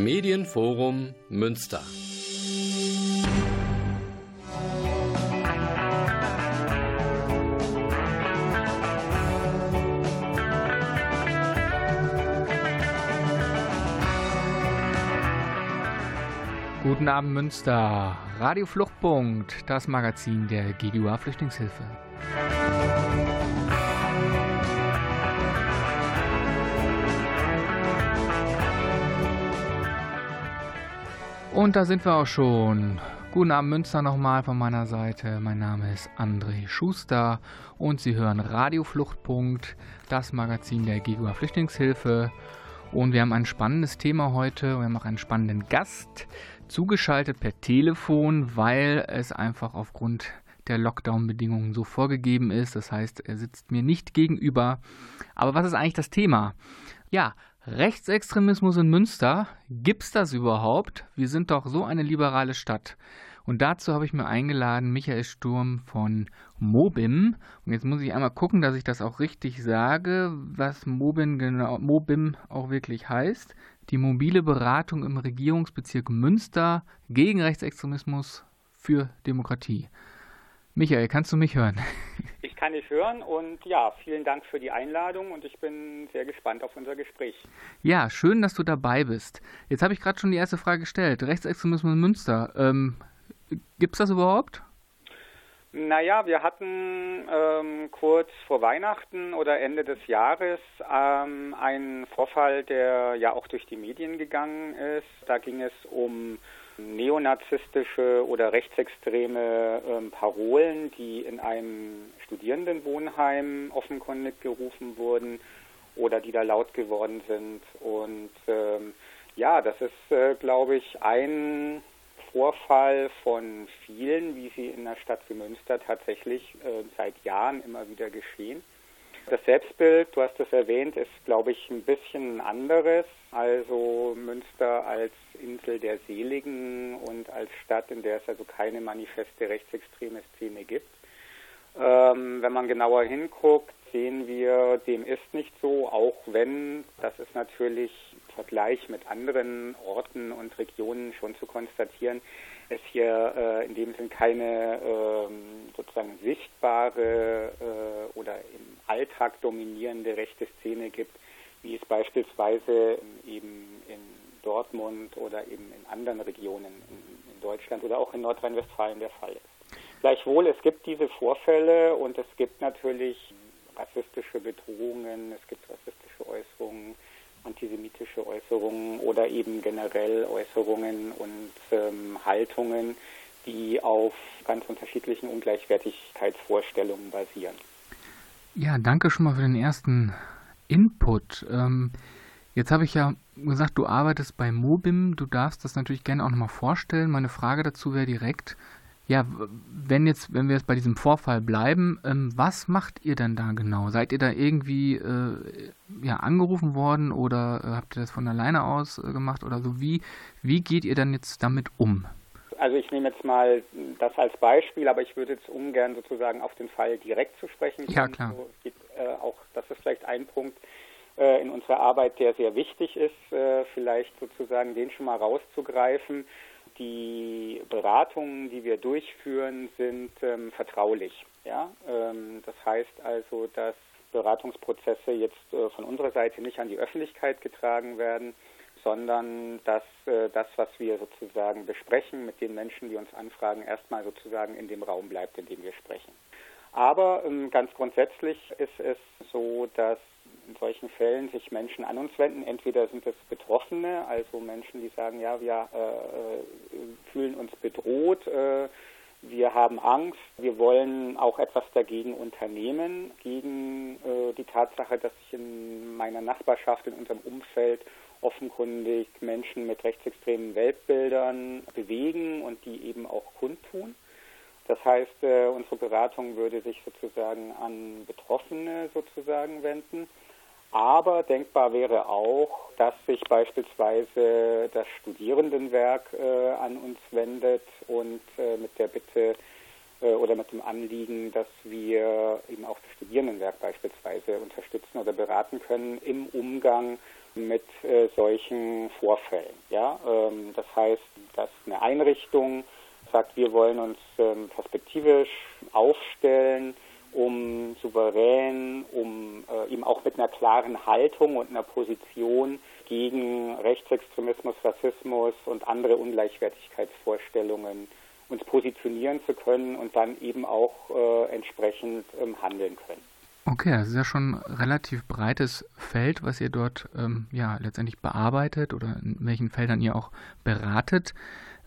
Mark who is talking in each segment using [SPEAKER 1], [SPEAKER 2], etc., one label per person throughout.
[SPEAKER 1] Medienforum Münster.
[SPEAKER 2] Guten Abend Münster, Radio Fluchtpunkt, das Magazin der GGUA Flüchtlingshilfe. Und da sind wir auch schon. Guten Abend Münster nochmal von meiner Seite. Mein Name ist André Schuster und Sie hören Radio Fluchtpunkt, das Magazin der GGUA Flüchtlingshilfe. Und wir haben ein spannendes Thema heute. Wir haben auch einen spannenden Gast zugeschaltet per Telefon, weil es einfach aufgrund der Lockdown-Bedingungen so vorgegeben ist. Das heißt, er sitzt mir nicht gegenüber. Aber was ist eigentlich das Thema? Ja, Rechtsextremismus in Münster, gibt's das überhaupt? Wir sind doch so eine liberale Stadt. Und dazu habe ich mir eingeladen Michael Sturm von Mobim. Und jetzt muss ich einmal gucken, dass ich das auch richtig sage, was Mobim genau, Mobim auch wirklich heißt. Die mobile Beratung im Regierungsbezirk Münster gegen Rechtsextremismus für Demokratie. Michael, kannst du mich hören?
[SPEAKER 3] Ich kann dich hören und ja, vielen Dank für die Einladung und ich bin sehr gespannt auf unser Gespräch.
[SPEAKER 2] Ja, schön, dass du dabei bist. Jetzt habe ich gerade schon die erste Frage gestellt. Rechtsextremismus in Münster. Ähm, Gibt es das überhaupt?
[SPEAKER 3] Naja, wir hatten ähm, kurz vor Weihnachten oder Ende des Jahres ähm, einen Vorfall, der ja auch durch die Medien gegangen ist. Da ging es um neonazistische oder rechtsextreme ähm, Parolen, die in einem Studierendenwohnheim offenkundig gerufen wurden oder die da laut geworden sind. Und ähm, ja, das ist, äh, glaube ich, ein Vorfall von vielen, wie sie in der Stadt wie Münster tatsächlich äh, seit Jahren immer wieder geschehen. Das Selbstbild, du hast es erwähnt, ist, glaube ich, ein bisschen anderes. Also Münster als Insel der Seligen und als Stadt, in der es also keine manifeste rechtsextreme Szene gibt. Ähm, wenn man genauer hinguckt, sehen wir, dem ist nicht so, auch wenn, das ist natürlich Vergleich mit anderen Orten und Regionen schon zu konstatieren, es hier äh, in dem Sinn keine ähm, sozusagen sichtbare äh, oder im Alltag dominierende rechte Szene gibt, wie es beispielsweise eben in Dortmund oder eben in anderen Regionen in, in Deutschland oder auch in Nordrhein-Westfalen der Fall ist. Gleichwohl, es gibt diese Vorfälle und es gibt natürlich rassistische Bedrohungen, es gibt rassistische Äußerungen, antisemitische Äußerungen oder eben generell Äußerungen und ähm, Haltungen, die auf ganz unterschiedlichen Ungleichwertigkeitsvorstellungen basieren.
[SPEAKER 2] Ja, danke schon mal für den ersten Input. Ähm, jetzt habe ich ja gesagt, du arbeitest bei Mobim. Du darfst das natürlich gerne auch nochmal vorstellen. Meine Frage dazu wäre direkt, ja, wenn jetzt, wenn wir jetzt bei diesem Vorfall bleiben, ähm, was macht ihr denn da genau? Seid ihr da irgendwie äh, ja, angerufen worden oder äh, habt ihr das von alleine aus äh, gemacht oder so? Wie, wie geht ihr dann jetzt damit um?
[SPEAKER 3] Also ich nehme jetzt mal das als Beispiel, aber ich würde jetzt ungern sozusagen auf den Fall direkt zu sprechen
[SPEAKER 2] kommen. Ja, klar.
[SPEAKER 3] So, geht, äh, auch das ist vielleicht ein Punkt äh, in unserer Arbeit, der sehr wichtig ist, vielleicht sozusagen den schon mal rauszugreifen die Beratungen, die wir durchführen, sind ähm, vertraulich. Ja? Ähm, das heißt also, dass Beratungsprozesse jetzt äh, von unserer Seite nicht an die Öffentlichkeit getragen werden, sondern dass äh, das, was wir sozusagen besprechen mit den Menschen, die uns anfragen, erstmal sozusagen in dem Raum bleibt, in dem wir sprechen. Aber ähm, ganz grundsätzlich ist es so, dass in solchen Fällen sich Menschen an uns wenden. Entweder sind es Betroffene, also Menschen, die sagen, ja, wir äh, äh, fühlen uns bedroht, äh, wir haben Angst, wir wollen auch etwas dagegen unternehmen, gegen äh, die Tatsache, dass sich in meiner Nachbarschaft, in unserem Umfeld offenkundig Menschen mit rechtsextremen Weltbildern bewegen und die eben auch kundtun. Das heißt, äh, unsere Beratung würde sich sozusagen an Betroffene sozusagen wenden. Aber denkbar wäre auch, dass sich beispielsweise das Studierendenwerk äh, an uns wendet und äh, mit der Bitte äh, oder mit dem Anliegen, dass wir eben auch das Studierendenwerk beispielsweise unterstützen oder beraten können im Umgang mit äh, solchen Vorfällen. Ja? Ähm, das heißt, dass eine Einrichtung sagt, wir wollen uns ähm, perspektivisch aufstellen, um souverän, um äh, eben auch mit einer klaren Haltung und einer Position gegen Rechtsextremismus, Rassismus und andere Ungleichwertigkeitsvorstellungen uns positionieren zu können und dann eben auch äh, entsprechend ähm, handeln können.
[SPEAKER 4] Okay, das ist ja schon ein relativ breites Feld, was ihr dort ähm, ja letztendlich bearbeitet oder in welchen Feldern ihr auch beratet.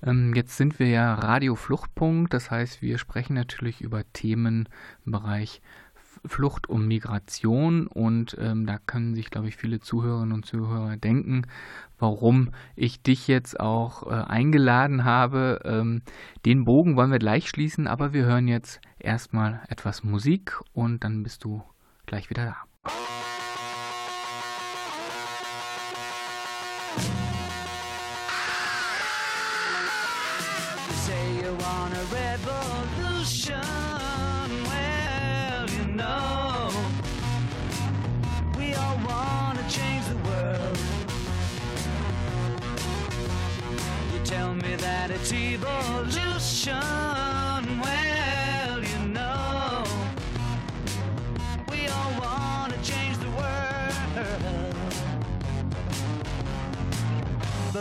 [SPEAKER 4] Ähm, jetzt sind wir ja Radio Fluchtpunkt, das heißt, wir sprechen natürlich über Themen im Bereich Flucht und Migration und ähm, da können sich, glaube ich, viele Zuhörerinnen und Zuhörer denken, warum ich dich jetzt auch äh, eingeladen habe. Ähm, den Bogen wollen wir gleich schließen, aber wir hören jetzt erstmal etwas Musik und dann bist du gleich wieder da.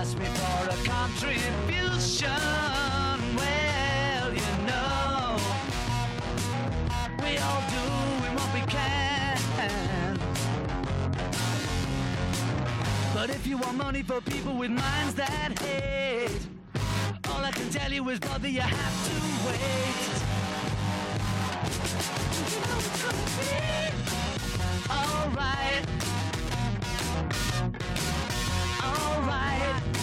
[SPEAKER 4] Ask me for a contribution. Well, you know, we all doing what we can. But if you want money for people with minds that hate, all I can tell you is, brother, you have to wait. You know it's gonna be alright. fight.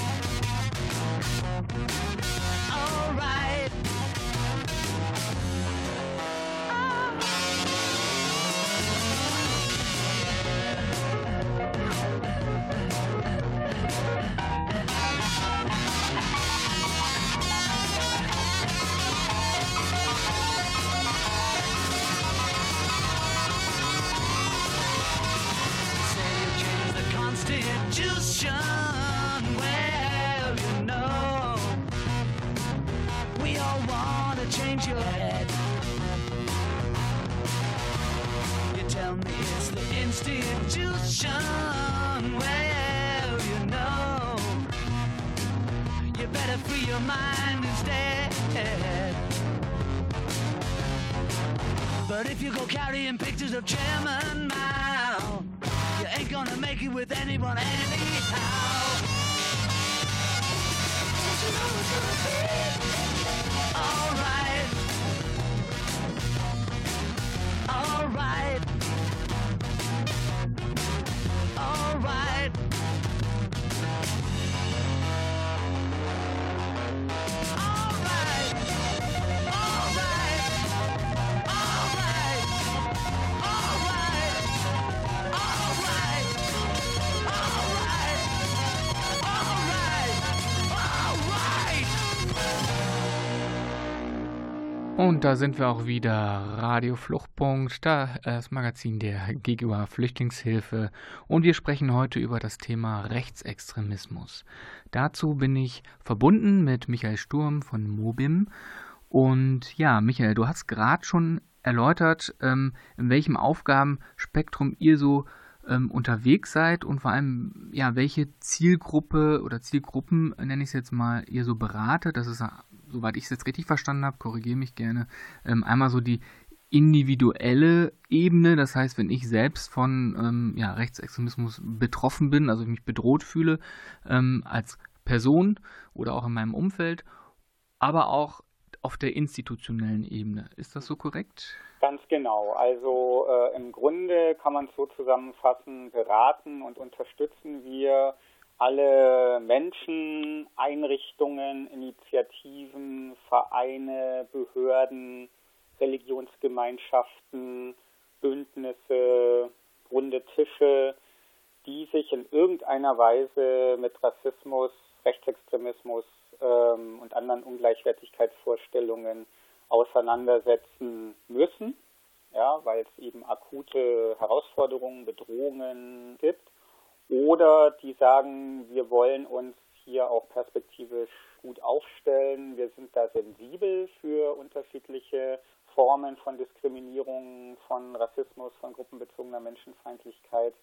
[SPEAKER 4] If you go carrying pictures of Chairman Mao, you ain't gonna make it with anyone anyhow. Und da sind wir auch wieder. Radio Fluchtpunkt, da das Magazin der gegenüber Flüchtlingshilfe. Und wir sprechen heute über das Thema Rechtsextremismus. Dazu bin ich verbunden mit Michael Sturm von Mobim. Und ja, Michael, du hast gerade schon erläutert, ähm, in welchem Aufgabenspektrum ihr so ähm, unterwegs seid und vor allem, ja, welche Zielgruppe oder Zielgruppen, nenne ich es jetzt mal, ihr so beratet. Das ist soweit ich es jetzt richtig verstanden habe, korrigiere mich gerne, ähm, einmal so die individuelle Ebene, das heißt, wenn ich selbst von ähm, ja, Rechtsextremismus betroffen bin, also mich bedroht fühle ähm, als Person oder auch in meinem Umfeld,
[SPEAKER 2] aber auch auf der institutionellen Ebene. Ist das so korrekt?
[SPEAKER 3] Ganz genau. Also äh, im Grunde kann man es so zusammenfassen, beraten und unterstützen wir alle Menschen, Einrichtungen, Initiativen, Vereine, Behörden, Religionsgemeinschaften, Bündnisse, runde Tische, die sich in irgendeiner Weise mit Rassismus, Rechtsextremismus ähm, und anderen Ungleichwertigkeitsvorstellungen auseinandersetzen müssen, ja, weil es eben akute Herausforderungen, Bedrohungen gibt. Oder die sagen, wir wollen uns hier auch perspektivisch gut aufstellen. Wir sind da sensibel für unterschiedliche Formen von Diskriminierung, von Rassismus, von gruppenbezogener Menschenfeindlichkeit.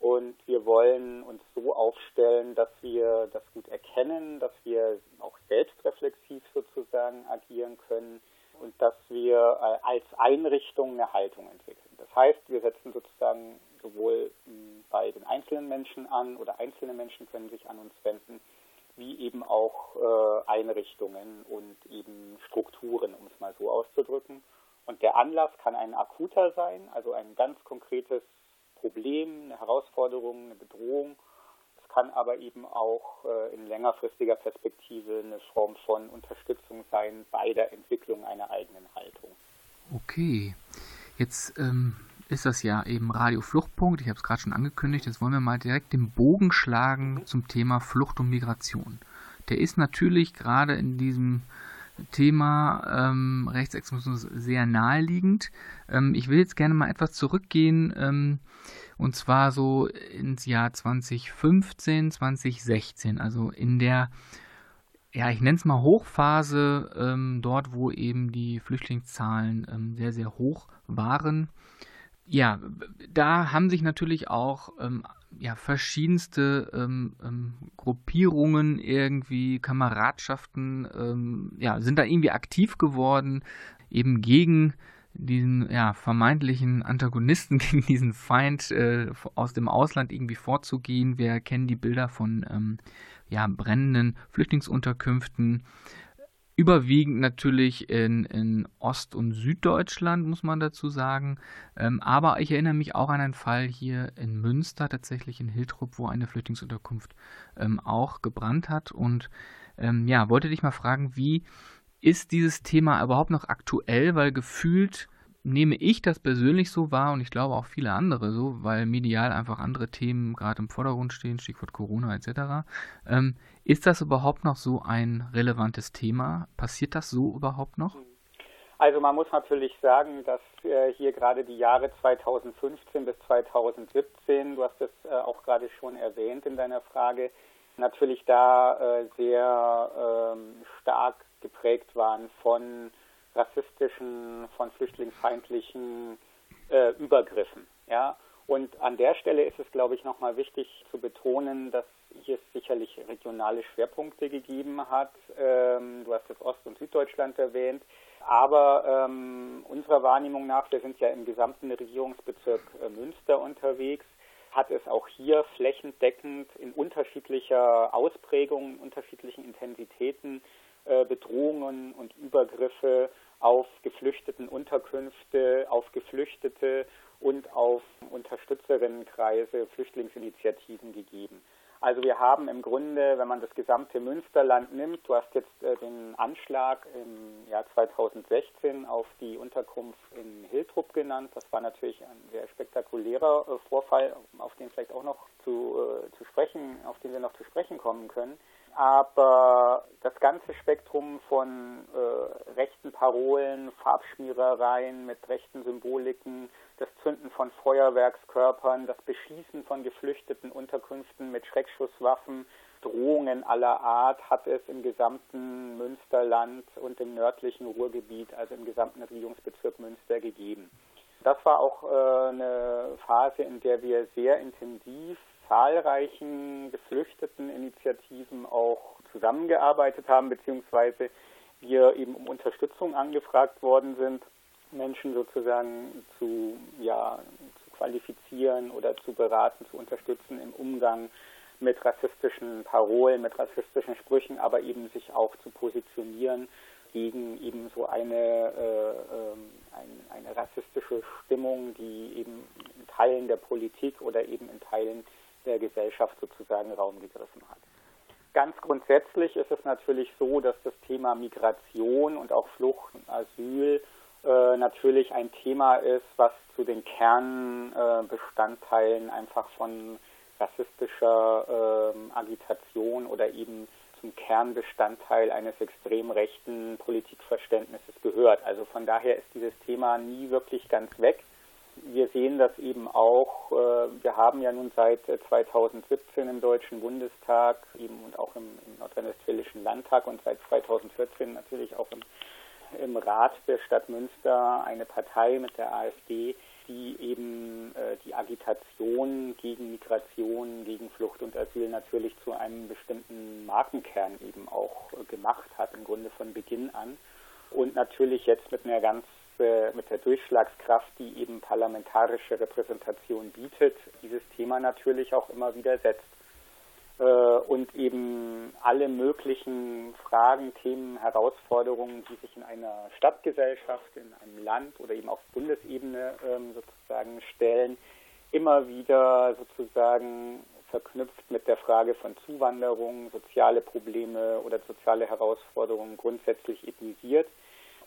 [SPEAKER 3] Und wir wollen uns so aufstellen, dass wir das gut erkennen, dass wir auch selbstreflexiv sozusagen agieren können und dass wir äh, als Einrichtung eine Haltung entwickeln. Das heißt, wir setzen sozusagen sowohl hm, bei den einzelnen Menschen an oder einzelne Menschen können sich an uns wenden, wie eben auch äh, Einrichtungen und eben Strukturen, um es mal so auszudrücken. Und der Anlass kann ein akuter sein, also ein ganz konkretes Problem, eine Herausforderung, eine Bedrohung. Es kann aber eben auch äh, in längerfristiger Perspektive eine Form von Unterstützung sein bei der Entwicklung einer eigenen Haltung.
[SPEAKER 2] Okay, jetzt ähm, ist das ja eben Radio Fluchtpunkt. Ich habe es gerade schon angekündigt. Jetzt wollen wir mal direkt den Bogen schlagen zum Thema Flucht und Migration. Der ist natürlich gerade in diesem Thema ähm, Rechtsextremismus sehr naheliegend. Ähm, ich will jetzt gerne mal etwas zurückgehen ähm, und zwar so ins Jahr 2015, 2016, also in der, ja, ich nenne es mal Hochphase, ähm, dort, wo eben die Flüchtlingszahlen ähm, sehr, sehr hoch waren. Ja, da haben sich natürlich auch ähm, ja, verschiedenste ähm, ähm, Gruppierungen irgendwie, Kameradschaften, ähm, ja, sind da irgendwie aktiv geworden, eben gegen diesen ja, vermeintlichen Antagonisten, gegen diesen Feind äh, aus dem Ausland irgendwie vorzugehen. Wir kennen die Bilder von ähm, ja, brennenden Flüchtlingsunterkünften, Überwiegend natürlich in, in Ost- und Süddeutschland, muss man dazu sagen. Ähm, aber ich erinnere mich auch an einen Fall hier in Münster, tatsächlich in Hiltrup, wo eine Flüchtlingsunterkunft ähm, auch gebrannt hat. Und ähm, ja, wollte dich mal fragen, wie ist dieses Thema überhaupt noch aktuell? Weil gefühlt nehme ich das persönlich so wahr und ich glaube auch viele andere so, weil medial einfach andere Themen gerade im Vordergrund stehen, Stichwort Corona etc. Ähm, ist das überhaupt noch so ein relevantes Thema? Passiert das so überhaupt noch?
[SPEAKER 3] Also man muss natürlich sagen, dass äh, hier gerade die Jahre 2015 bis 2017, du hast es äh, auch gerade schon erwähnt in deiner Frage, natürlich da äh, sehr ähm, stark geprägt waren von rassistischen, von flüchtlingsfeindlichen äh, Übergriffen. Ja? Und an der Stelle ist es, glaube ich, nochmal wichtig zu betonen, dass hier es sicherlich regionale Schwerpunkte gegeben hat. Ähm, du hast das Ost- und Süddeutschland erwähnt. Aber ähm, unserer Wahrnehmung nach, wir sind ja im gesamten Regierungsbezirk äh, Münster unterwegs, hat es auch hier flächendeckend in unterschiedlicher Ausprägung, in unterschiedlichen Intensitäten äh, Bedrohungen und Übergriffe auf geflüchteten Unterkünfte, auf Geflüchtete und auf Unterstützerinnenkreise, Flüchtlingsinitiativen gegeben. Also wir haben im Grunde, wenn man das gesamte Münsterland nimmt, du hast jetzt äh, den Anschlag im Jahr 2016 auf die Unterkunft in Hiltrup genannt. Das war natürlich ein sehr spektakulärer äh, Vorfall, auf den vielleicht auch noch zu, äh, zu sprechen, auf den wir noch zu sprechen kommen können aber das ganze Spektrum von äh, rechten Parolen, Farbschmierereien mit rechten Symboliken, das Zünden von Feuerwerkskörpern, das Beschießen von geflüchteten Unterkünften mit Schreckschusswaffen, Drohungen aller Art hat es im gesamten Münsterland und im nördlichen Ruhrgebiet, also im gesamten Regierungsbezirk Münster gegeben. Das war auch äh, eine Phase, in der wir sehr intensiv zahlreichen geflüchteten Initiativen auch zusammengearbeitet haben, beziehungsweise wir eben um Unterstützung angefragt worden sind, Menschen sozusagen zu, ja, zu qualifizieren oder zu beraten, zu unterstützen im Umgang mit rassistischen Parolen, mit rassistischen Sprüchen, aber eben sich auch zu positionieren gegen eben so eine, äh, ein, eine rassistische Stimmung, die eben in Teilen der Politik oder eben in Teilen der Gesellschaft sozusagen Raum gegriffen hat. Ganz grundsätzlich ist es natürlich so, dass das Thema Migration und auch Flucht und Asyl äh, natürlich ein Thema ist, was zu den Kernbestandteilen einfach von rassistischer äh, Agitation oder eben zum Kernbestandteil eines extrem rechten Politikverständnisses gehört. Also von daher ist dieses Thema nie wirklich ganz weg. Wir sehen das eben auch, äh, wir haben ja nun seit 2017 im Deutschen Bundestag eben und auch im, im Nordrhein-Westfälischen Landtag und seit 2014 natürlich auch im, im Rat der Stadt Münster eine Partei mit der AfD, die eben äh, die Agitation gegen Migration, gegen Flucht und Asyl natürlich zu einem bestimmten Markenkern eben auch äh, gemacht hat, im Grunde von Beginn an. Und natürlich jetzt mit einer ganz mit der Durchschlagskraft, die eben parlamentarische Repräsentation bietet, dieses Thema natürlich auch immer wieder setzt. Äh, und eben alle möglichen Fragen, Themen, Herausforderungen, die sich in einer Stadtgesellschaft, in einem Land oder eben auf Bundesebene ähm, sozusagen stellen, immer wieder sozusagen verknüpft mit der Frage von Zuwanderung, soziale Probleme oder soziale Herausforderungen grundsätzlich ethnisiert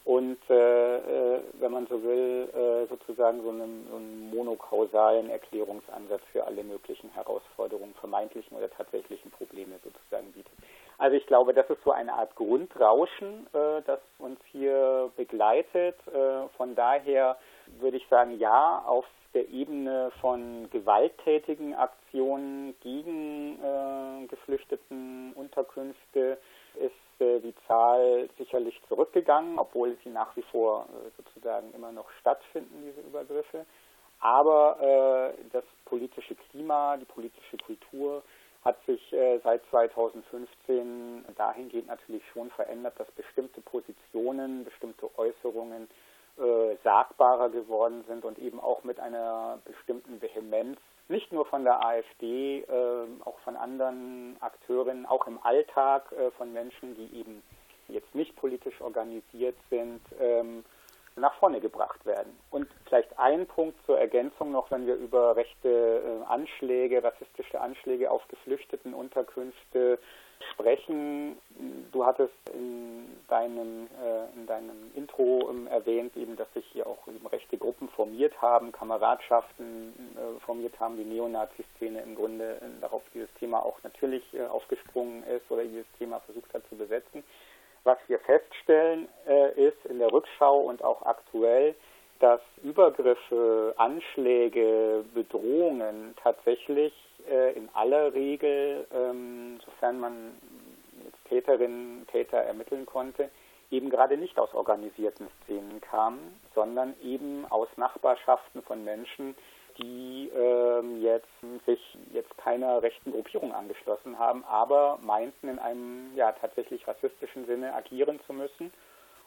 [SPEAKER 3] und äh, äh, wenn man so will, äh, sozusagen so einen, so einen, monokausalen Erklärungsansatz für alle möglichen Herausforderungen, vermeintlichen oder tatsächlichen Probleme sozusagen bietet. Also ich glaube, das ist so eine Art Grundrauschen, äh, das uns hier begleitet. Äh, von daher würde ich sagen, ja, auf der Ebene von gewalttätigen Aktionen gegen äh, geflüchteten Unterkünfte ist die Zahl sicherlich zurückgegangen, obwohl sie nach wie vor äh, sozusagen immer noch stattfinden, diese Übergriffe. Aber äh, das politische Klima, die politische Kultur hat sich äh, seit 2015 dahingehend natürlich schon verändert, dass bestimmte Positionen, bestimmte Äußerungen sagbarer geworden sind und eben auch mit einer bestimmten Vehemenz nicht nur von der AfD, äh, auch von anderen Akteuren, auch im Alltag äh, von Menschen, die eben jetzt nicht politisch organisiert sind, ähm, nach vorne gebracht werden. Und vielleicht ein Punkt zur Ergänzung noch, wenn wir über rechte äh, Anschläge, rassistische Anschläge auf geflüchteten Unterkünfte sprechen. Du hattest in deinem, äh, in deinem Intro ähm, erwähnt, eben, dass sich hier auch rechte Gruppen formiert haben, Kameradschaften äh, formiert haben, die Neonazi-Szene im Grunde darauf dieses Thema auch natürlich aufgesprungen ist oder dieses Thema versucht hat zu besetzen. Was wir feststellen, äh, ist in der Rückschau und auch aktuell, dass Übergriffe, Anschläge, Bedrohungen tatsächlich äh, in aller Regel, ähm, sofern man Täterinnen, Täter ermitteln konnte, eben gerade nicht aus organisierten Szenen kamen, sondern eben aus Nachbarschaften von Menschen, die ähm, jetzt sich jetzt keiner rechten Gruppierung angeschlossen haben, aber meinten in einem ja tatsächlich rassistischen Sinne agieren zu müssen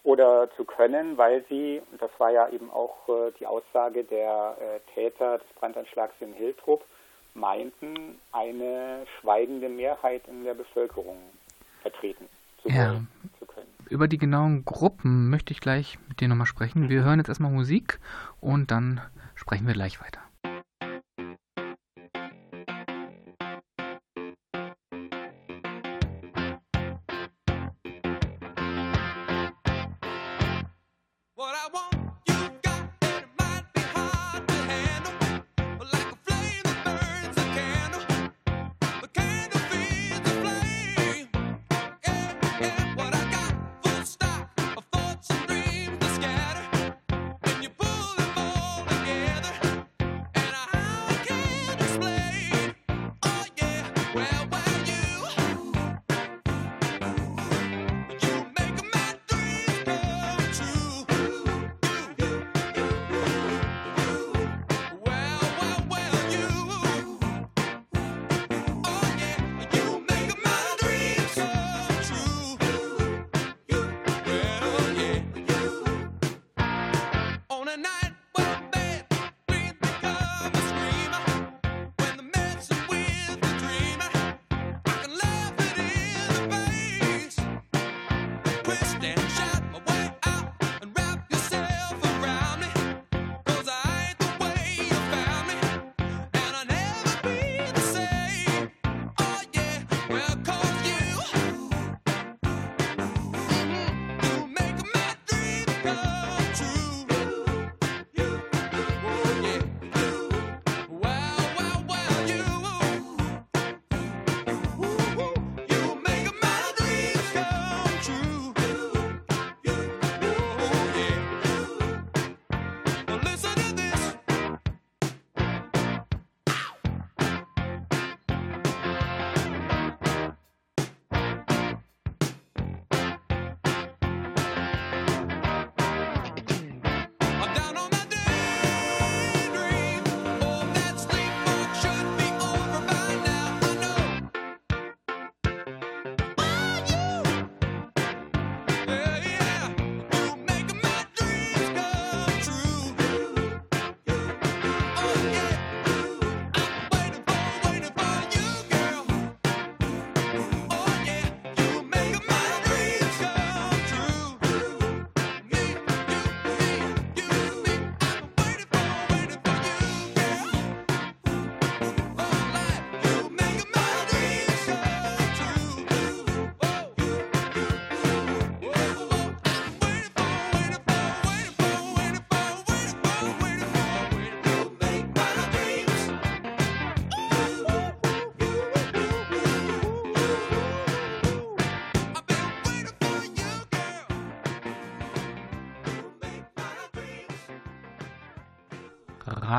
[SPEAKER 3] oder zu können, weil sie, und das war ja eben auch äh, die Aussage der äh, Täter des Brandanschlags in Hiltrup, meinten, eine schweigende Mehrheit in der Bevölkerung vertreten zu, ja. zu können.
[SPEAKER 2] Über die genauen Gruppen möchte ich gleich mit dir nochmal sprechen. Wir hören jetzt erstmal Musik und dann sprechen wir gleich weiter.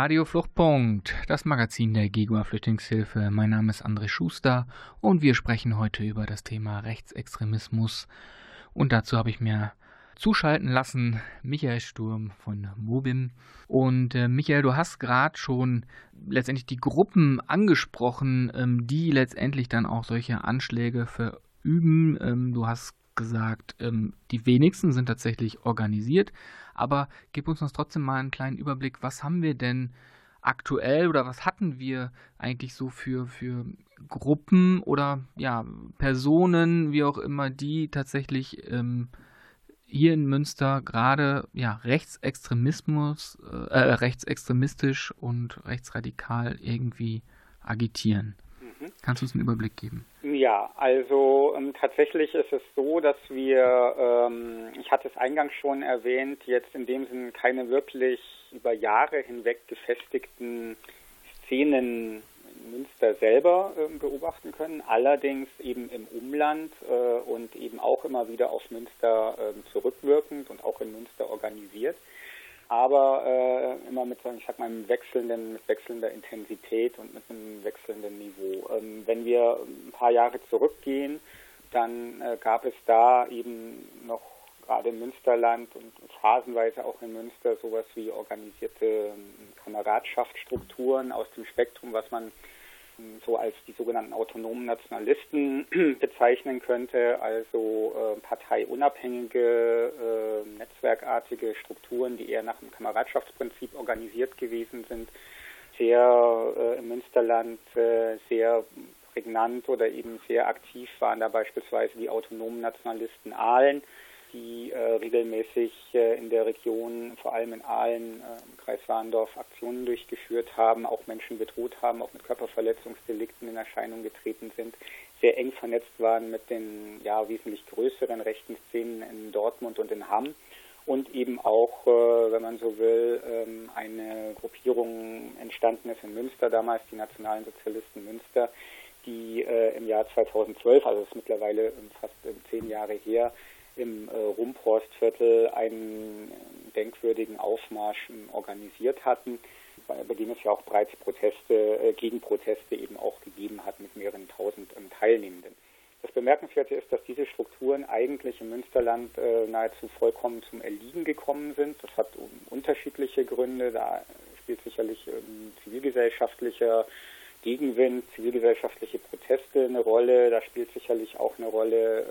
[SPEAKER 2] Radio Fluchtpunkt, das Magazin der GEGUA Flüchtlingshilfe. Mein Name ist André Schuster und wir sprechen heute über das Thema Rechtsextremismus. Und dazu habe ich mir zuschalten lassen Michael Sturm von Mobim. Und äh, Michael, du hast gerade schon letztendlich die Gruppen angesprochen, ähm, die letztendlich dann auch solche Anschläge verüben. Ähm, du hast gesagt, ähm, die wenigsten sind tatsächlich organisiert. Aber gib uns trotzdem mal einen kleinen Überblick, was haben wir denn aktuell oder was hatten wir eigentlich so für, für Gruppen oder ja, Personen, wie auch immer, die tatsächlich ähm, hier in Münster gerade ja, Rechtsextremismus, äh, äh rechtsextremistisch und rechtsradikal irgendwie agitieren. Mhm. Kannst du uns einen Überblick geben?
[SPEAKER 3] Ja, also ähm, tatsächlich ist es so, dass wir, ähm, hatte es eingangs schon erwähnt, jetzt in dem Sinne keine wirklich über Jahre hinweg gefestigten Szenen in Münster selber äh, beobachten können, allerdings eben im Umland äh, und eben auch immer wieder auf Münster äh, zurückwirkend und auch in Münster organisiert aber äh, immer mit, ich sag mal, einem wechselnden, mit wechselnder Intensität und mit einem wechselnden Niveau. Ähm, wenn wir ein paar Jahre zurückgehen, dann äh, gab es da eben noch gerade im Münsterland und phasenweise auch in Münster sowas wie organisierte ähm, Kameradschaftsstrukturen aus dem Spektrum, was man so als die sogenannten autonomen Nationalisten bezeichnen könnte, also äh, parteiunabhängige, äh, netzwerkartige Strukturen, die eher nach dem Kameradschaftsprinzip organisiert gewesen sind, sehr äh, im Münsterland äh, sehr prägnant oder eben sehr aktiv waren da beispielsweise die autonomen Nationalisten Aalen, die äh, regelmäßig äh, in der Region, vor allem in Aalen, äh, im Kreis Warndorf, Aktionen durchgeführt haben, auch Menschen bedroht haben, auch mit Körperverletzungsdelikten in Erscheinung getreten sind, sehr eng vernetzt waren mit den ja wesentlich größeren rechten Szenen in Dortmund und in Hamm. Und eben auch, äh, wenn man so will, ähm, eine Gruppierung entstanden ist in Münster damals, die Nationalen Sozialisten Münster, die äh, im Jahr 2012, also das ist mittlerweile fast zehn Jahre her, im äh, Rumporstviertel einen denkwürdigen Aufmarsch ähm, organisiert hatten, bei dem es ja auch bereits Proteste, äh, Gegenproteste eben auch gegeben hat mit mehreren tausend ähm, Teilnehmenden. Das Bemerkenswerte ist, dass diese Strukturen eigentlich im Münsterland äh, nahezu vollkommen zum Erliegen gekommen sind. Das hat um, unterschiedliche Gründe. Da spielt sicherlich ähm, zivilgesellschaftlicher Gegenwind, zivilgesellschaftliche Proteste eine Rolle. Da spielt sicherlich auch eine Rolle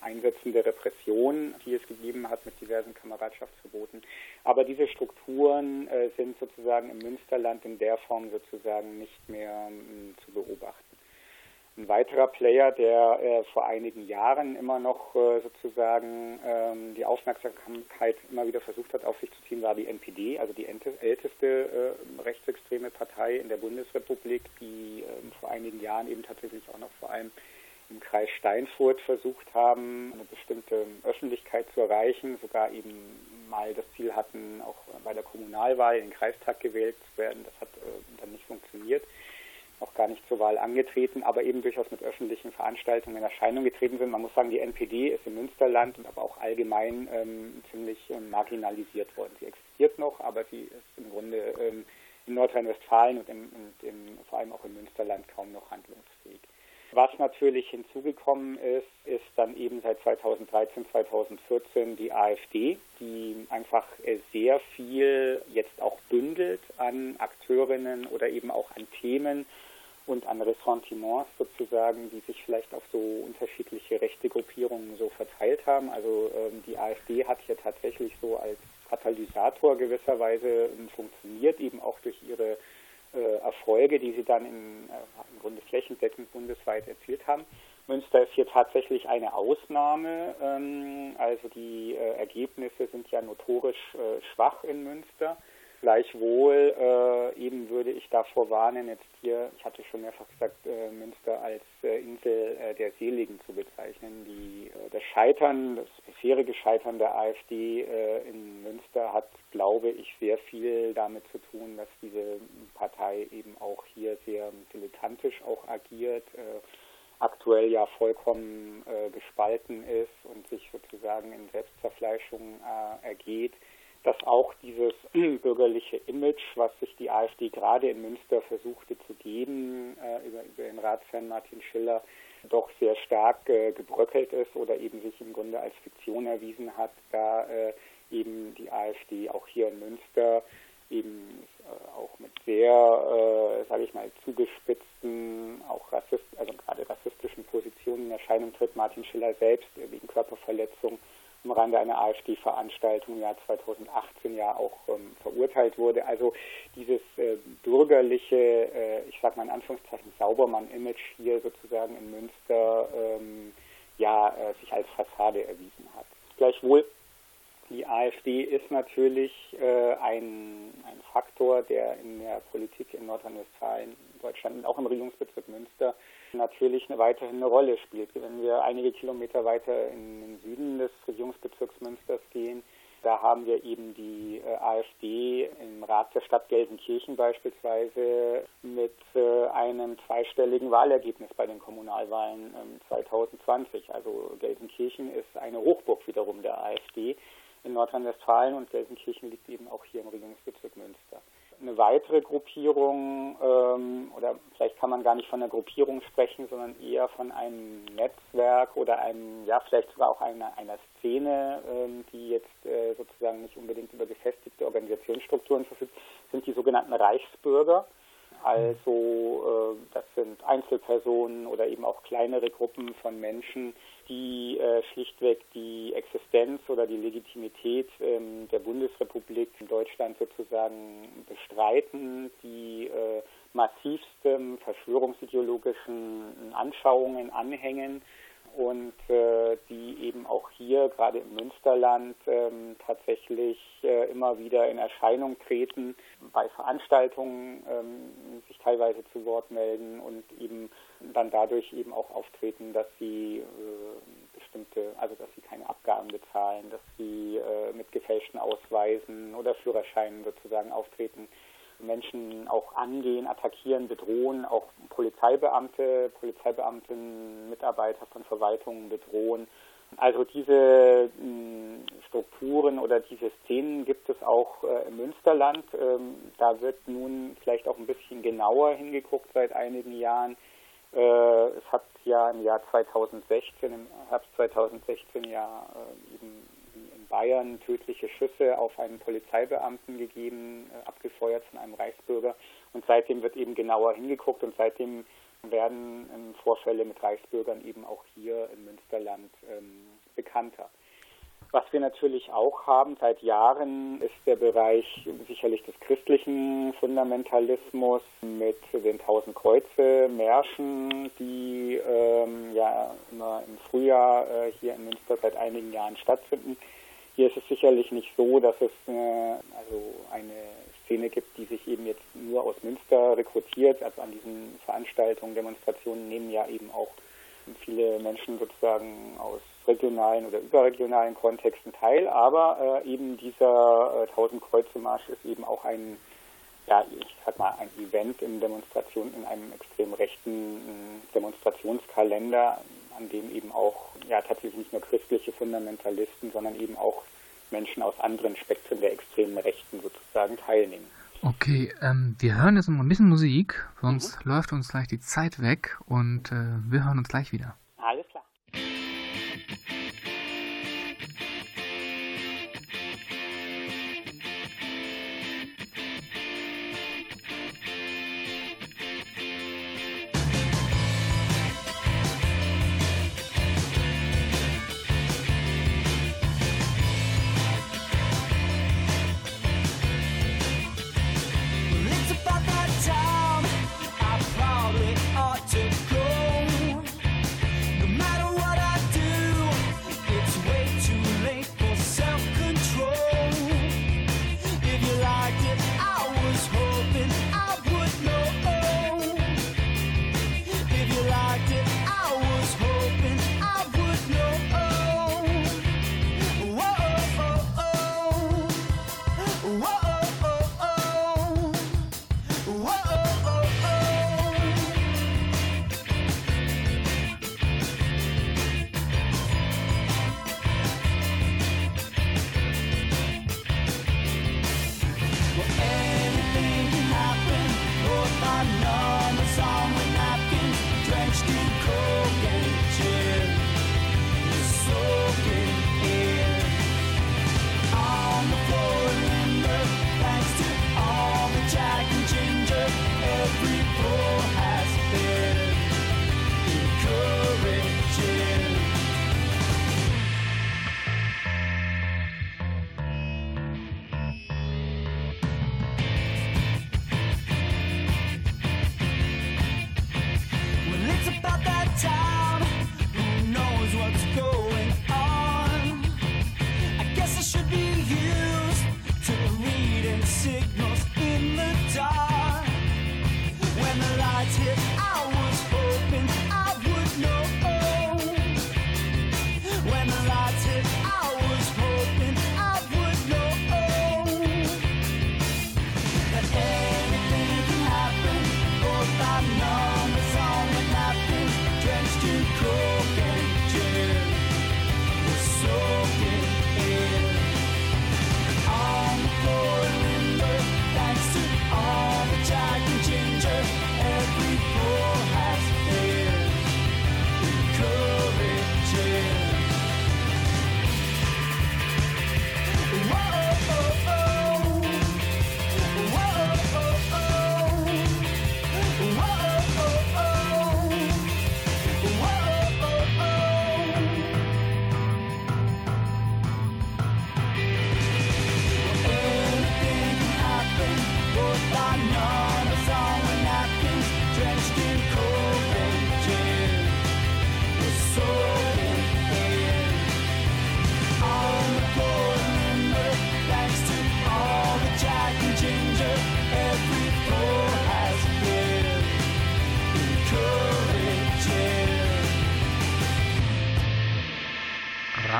[SPEAKER 3] äh, einsetzende Repression, die es gegeben hat mit diversen Kameradschaftsverboten. Aber diese Strukturen äh, sind sozusagen im Münsterland in der Form sozusagen nicht mehr äh, zu beobachten. Ein weiterer Player, der äh, vor einigen Jahren immer noch äh, sozusagen ähm, die Aufmerksamkeit immer wieder versucht hat, auf sich zu ziehen, war die NPD, also die älteste äh, rechtsextreme Partei in der Bundesrepublik, die ähm, vor einigen Jahren eben tatsächlich auch noch vor allem im Kreis Steinfurt versucht haben, eine bestimmte Öffentlichkeit zu erreichen, sogar eben mal das Ziel hatten, auch bei der Kommunalwahl in den Kreistag gewählt zu werden. Das hat äh, dann nicht funktioniert, auch gar nicht zur Wahl angetreten, aber eben durchaus mit öffentlichen Veranstaltungen in Erscheinung getreten sind. Man muss sagen, die NPD ist im Münsterland und aber auch allgemein ähm, ziemlich ähm, marginalisiert worden. Sie existiert noch, aber sie ist im Grunde ähm, in Nordrhein-Westfalen und, im, und im, vor allem auch im Münsterland kaum noch handlungsfähig. Was natürlich hinzugekommen ist, ist dann eben seit 2013, 2014 die AfD, die einfach sehr viel jetzt auch bündelt an Akteurinnen oder eben auch an Themen und an Ressentiments sozusagen, die sich vielleicht auf so unterschiedliche rechte Gruppierungen so verteilt haben. Also ähm, die AfD hat hier tatsächlich so als Katalysator gewisserweise ähm, funktioniert, eben auch durch ihre äh, Erfolge, die sie dann in, äh, im Grunde flächendeckend bundesweit erzielt haben. Münster ist hier tatsächlich eine Ausnahme. Ähm, also die äh, Ergebnisse sind ja notorisch äh, schwach in Münster. Gleichwohl äh, eben würde ich davor warnen, jetzt hier, ich hatte schon mehrfach gesagt, äh, Münster als äh, Insel äh, der Seligen zu bezeichnen. Die, äh, das Scheitern, das bisherige Scheitern der AfD äh, in Münster hat, glaube ich, sehr viel damit zu tun, dass diese Partei eben auch hier sehr dilettantisch auch agiert, aktuell ja vollkommen gespalten ist und sich sozusagen in Selbstzerfleischung ergeht dass auch dieses bürgerliche Image, was sich die AfD gerade in Münster versuchte zu geben, äh, über, über den Ratsherrn Martin Schiller, doch sehr stark äh, gebröckelt ist oder eben sich im Grunde als Fiktion erwiesen hat, da äh, eben die AfD auch hier in Münster eben äh, auch mit sehr, äh, sage ich mal, zugespitzten, auch rassist, also gerade rassistischen Positionen in Erscheinung tritt. Martin Schiller selbst wegen Körperverletzung im Rahmen einer AfD-Veranstaltung im Jahr 2018 ja auch ähm, verurteilt wurde. Also dieses äh, bürgerliche, äh, ich sage mal in Anführungszeichen Saubermann-Image hier sozusagen in Münster ähm, ja äh, sich als Fassade erwiesen hat. Gleichwohl die AfD ist natürlich äh, ein, ein Faktor, der in der Politik in Nordrhein-Westfalen, Deutschland und auch im Regierungsbezirk Münster natürlich eine, weiterhin eine Rolle spielt. Wenn wir einige Kilometer weiter in den Süden des Regierungsbezirks Münsters gehen, da haben wir eben die äh, AfD im Rat der Stadt Gelsenkirchen beispielsweise mit äh, einem zweistelligen Wahlergebnis bei den Kommunalwahlen ähm, 2020. Also Gelsenkirchen ist eine Hochburg wiederum der AfD in Nordrhein-Westfalen und Gelsenkirchen liegt eben auch hier im Regierungsbezirk Münster. Eine weitere Gruppierung, ähm, oder vielleicht kann man gar nicht von einer Gruppierung sprechen, sondern eher von einem Netzwerk oder einem, ja, vielleicht sogar auch einer, einer Szene, ähm, die jetzt äh, sozusagen nicht unbedingt über gefestigte Organisationsstrukturen verfügt, sind die sogenannten Reichsbürger. Also äh, das sind Einzelpersonen oder eben auch kleinere Gruppen von Menschen, die äh, schlichtweg die Existenz oder die Legitimität ähm, der Bundesrepublik in Deutschland sozusagen bestreiten, die äh, massivsten verschwörungsideologischen Anschauungen anhängen und äh, die eben auch hier, gerade im Münsterland, ähm, tatsächlich äh, immer wieder in Erscheinung treten, bei Veranstaltungen ähm, sich teilweise zu Wort melden und eben dann dadurch eben auch auftreten, dass sie äh, bestimmte, also dass sie keine Abgaben bezahlen, dass sie äh, mit gefälschten Ausweisen oder Führerscheinen sozusagen auftreten, Menschen auch angehen, attackieren, bedrohen, auch Polizeibeamte, Polizeibeamten, Mitarbeiter von Verwaltungen bedrohen. Also diese mh, Strukturen oder diese Szenen gibt es auch äh, im Münsterland. Ähm, da wird nun vielleicht auch ein bisschen genauer hingeguckt seit einigen Jahren äh, es hat ja im Jahr 2016, im Herbst 2016 ja äh, eben Bayern tödliche Schüsse auf einen Polizeibeamten gegeben, äh, abgefeuert von einem Reichsbürger. Und seitdem wird eben genauer hingeguckt und seitdem werden ähm, Vorfälle mit Reichsbürgern eben auch hier im Münsterland ähm, bekannter. Was wir natürlich auch haben seit Jahren ist der Bereich sicherlich des christlichen Fundamentalismus mit den Tausend Kreuze Märschen, die ähm, ja immer im Frühjahr äh, hier in Münster seit einigen Jahren stattfinden. Hier ist es sicherlich nicht so, dass es äh, also eine Szene gibt, die sich eben jetzt nur aus Münster rekrutiert. Also an diesen Veranstaltungen, Demonstrationen nehmen ja eben auch viele Menschen sozusagen aus regionalen oder überregionalen Kontexten teil, aber äh, eben dieser äh, 1000 Kreuze Marsch ist eben auch ein, ja, ich sag mal, ein Event in Demonstration, in einem extrem rechten äh, Demonstrationskalender, an dem eben auch, ja, tatsächlich nicht nur christliche Fundamentalisten, sondern eben auch Menschen aus anderen Spektren der extremen Rechten sozusagen teilnehmen.
[SPEAKER 2] Okay, ähm, wir hören jetzt noch ein bisschen Musik, sonst mhm. läuft uns gleich die Zeit weg und äh, wir hören uns gleich wieder.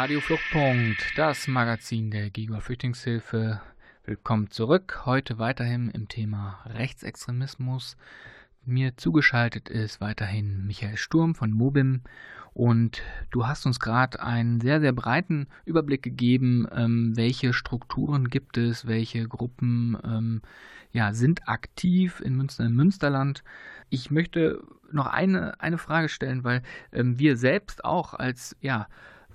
[SPEAKER 2] Radio Fluchtpunkt, das Magazin der Giga Flüchtlingshilfe. Willkommen zurück. Heute weiterhin im Thema Rechtsextremismus. Mir zugeschaltet ist weiterhin Michael Sturm von Mobim und du hast uns gerade einen sehr, sehr breiten Überblick gegeben, ähm, welche Strukturen gibt es, welche Gruppen ähm, ja, sind aktiv in Münster, im Münsterland. Ich möchte noch eine, eine Frage stellen, weil ähm, wir selbst auch als ja,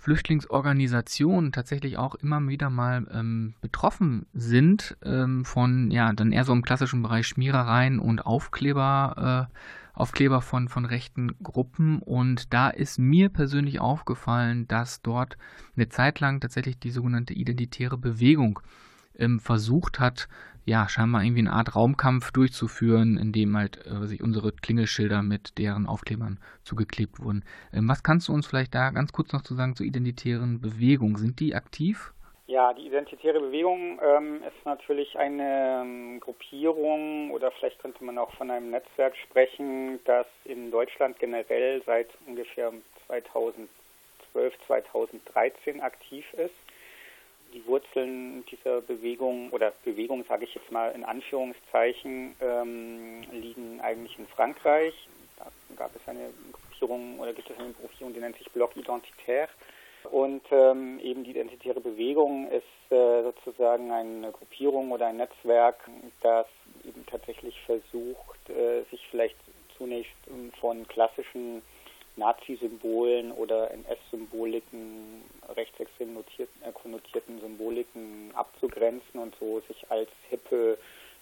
[SPEAKER 2] Flüchtlingsorganisationen tatsächlich auch immer wieder mal ähm, betroffen sind ähm, von, ja, dann eher so im klassischen Bereich Schmierereien und Aufkleber, äh, Aufkleber von, von rechten Gruppen. Und da ist mir persönlich aufgefallen, dass dort eine Zeit lang tatsächlich die sogenannte identitäre Bewegung ähm, versucht hat, ja, scheinbar irgendwie eine Art Raumkampf durchzuführen, in dem halt äh, sich unsere Klingelschilder mit deren Aufklebern zugeklebt wurden. Ähm, was kannst du uns vielleicht da ganz kurz noch zu sagen zur identitären Bewegung? Sind die aktiv?
[SPEAKER 3] Ja, die identitäre Bewegung ähm, ist natürlich eine ähm, Gruppierung oder vielleicht könnte man auch von einem Netzwerk sprechen, das in Deutschland generell seit ungefähr 2012, 2013 aktiv ist. Die Wurzeln dieser Bewegung oder Bewegung, sage ich jetzt mal in Anführungszeichen, ähm, liegen eigentlich in Frankreich. Da gab es eine Gruppierung oder gibt es eine Gruppierung, die nennt sich Bloc Identitaire. Und ähm, eben die identitäre Bewegung ist äh, sozusagen eine Gruppierung oder ein Netzwerk, das eben tatsächlich versucht, äh, sich vielleicht zunächst von klassischen Nazi-Symbolen oder NS-Symboliken, rechtsextrem äh, konnotierten Symboliken abzugrenzen und so sich als hippe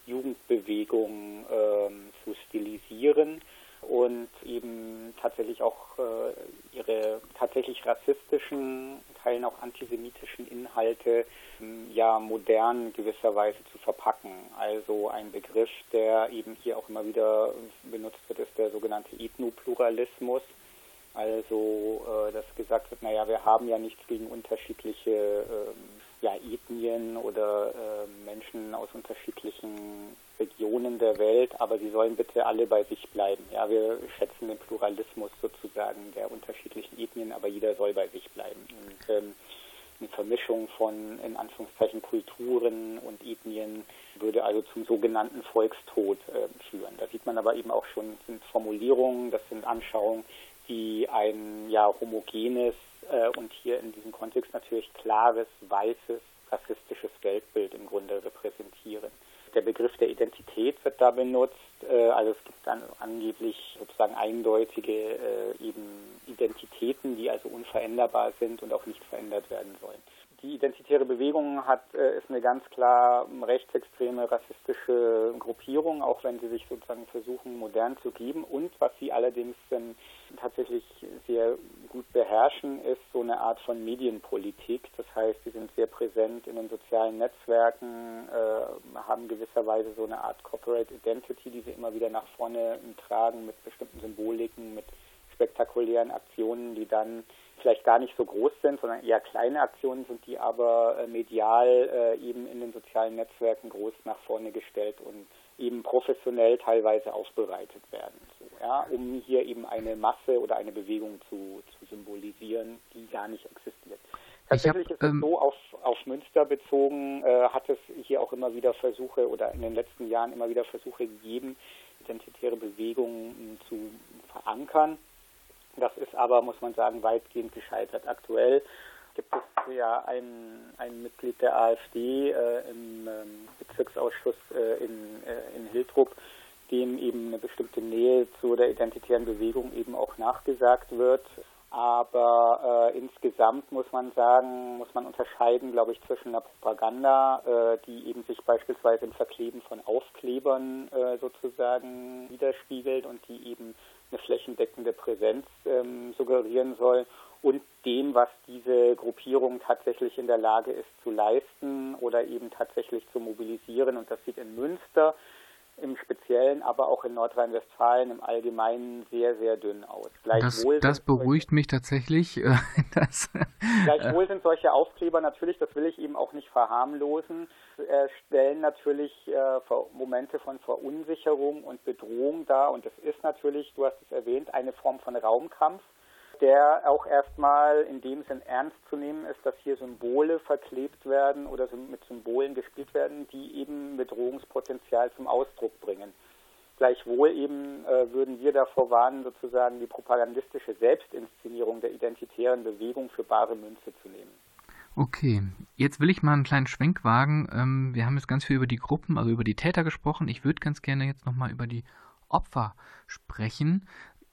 [SPEAKER 3] Jugendbewegung ähm, zu stilisieren und eben tatsächlich auch äh, ihre tatsächlich rassistischen, teilen auch antisemitischen Inhalte ähm, ja modern gewisserweise zu verpacken. Also ein Begriff, der eben hier auch immer wieder benutzt wird, ist der sogenannte Ethnopluralismus also, äh, dass gesagt wird, naja, wir haben ja nichts gegen unterschiedliche äh, ja, Ethnien oder äh, Menschen aus unterschiedlichen Regionen der Welt, aber sie sollen bitte alle bei sich bleiben. Ja, wir schätzen den Pluralismus sozusagen der unterschiedlichen Ethnien, aber jeder soll bei sich bleiben. Und ähm, eine Vermischung von in Anführungszeichen Kulturen und Ethnien würde also zum sogenannten Volkstod äh, führen. Da sieht man aber eben auch schon, sind Formulierungen, das sind Anschauungen, die ein ja homogenes äh, und hier in diesem Kontext natürlich klares, weißes, rassistisches Weltbild im Grunde repräsentieren. Der Begriff der Identität wird da benutzt. Äh, also es gibt dann angeblich sozusagen eindeutige äh, eben Identitäten, die also unveränderbar sind und auch nicht verändert werden sollen. Die identitäre Bewegung hat, äh, ist eine ganz klar rechtsextreme, rassistische Gruppierung, auch wenn sie sich sozusagen versuchen, modern zu geben. Und was sie allerdings ähm, tatsächlich sehr gut beherrschen, ist so eine Art von Medienpolitik. Das heißt, sie sind sehr präsent in den sozialen Netzwerken, äh, haben gewisserweise so eine Art Corporate Identity, die sie immer wieder nach vorne tragen mit bestimmten Symboliken, mit spektakulären Aktionen, die dann vielleicht gar nicht so groß sind, sondern eher kleine Aktionen sind, die aber äh, medial äh, eben in den sozialen Netzwerken groß nach vorne gestellt und eben professionell teilweise aufbereitet werden, so, ja, um hier eben eine Masse oder eine Bewegung zu, zu symbolisieren, die gar nicht existiert. Tatsächlich hab, ist es ähm, so, auf, auf Münster bezogen, äh, hat es hier auch immer wieder Versuche oder in den letzten Jahren immer wieder Versuche gegeben, identitäre Bewegungen zu verankern. Das ist aber, muss man sagen, weitgehend gescheitert. Aktuell gibt es ja ein, ein Mitglied der AfD äh, im ähm, Bezirksausschuss äh, in, äh, in Hildrup, dem eben eine bestimmte Nähe zu der identitären Bewegung eben auch nachgesagt wird. Aber äh, insgesamt muss man sagen, muss man unterscheiden, glaube ich, zwischen einer Propaganda, äh, die eben sich beispielsweise im Verkleben von Aufklebern äh, sozusagen widerspiegelt und die eben eine flächendeckende Präsenz ähm, suggerieren soll und dem, was diese Gruppierung tatsächlich in der Lage ist zu leisten oder eben tatsächlich zu mobilisieren. Und das sieht in Münster im Speziellen, aber auch in Nordrhein-Westfalen im Allgemeinen sehr, sehr dünn aus.
[SPEAKER 2] Das, das beruhigt mich tatsächlich. Äh,
[SPEAKER 3] das, gleichwohl sind solche Aufkleber natürlich, das will ich eben auch nicht verharmlosen, äh, stellen natürlich äh, Momente von Verunsicherung und Bedrohung dar. Und das ist natürlich, du hast es erwähnt, eine Form von Raumkampf der auch erstmal in dem Sinn ernst zu nehmen ist, dass hier Symbole verklebt werden oder mit Symbolen gespielt werden, die eben Bedrohungspotenzial zum Ausdruck bringen. Gleichwohl eben äh, würden wir davor warnen, sozusagen die propagandistische Selbstinszenierung der identitären Bewegung für bare Münze zu nehmen.
[SPEAKER 2] Okay, jetzt will ich mal einen kleinen Schwenk wagen. Ähm, wir haben jetzt ganz viel über die Gruppen, also über die Täter gesprochen. Ich würde ganz gerne jetzt nochmal über die Opfer sprechen.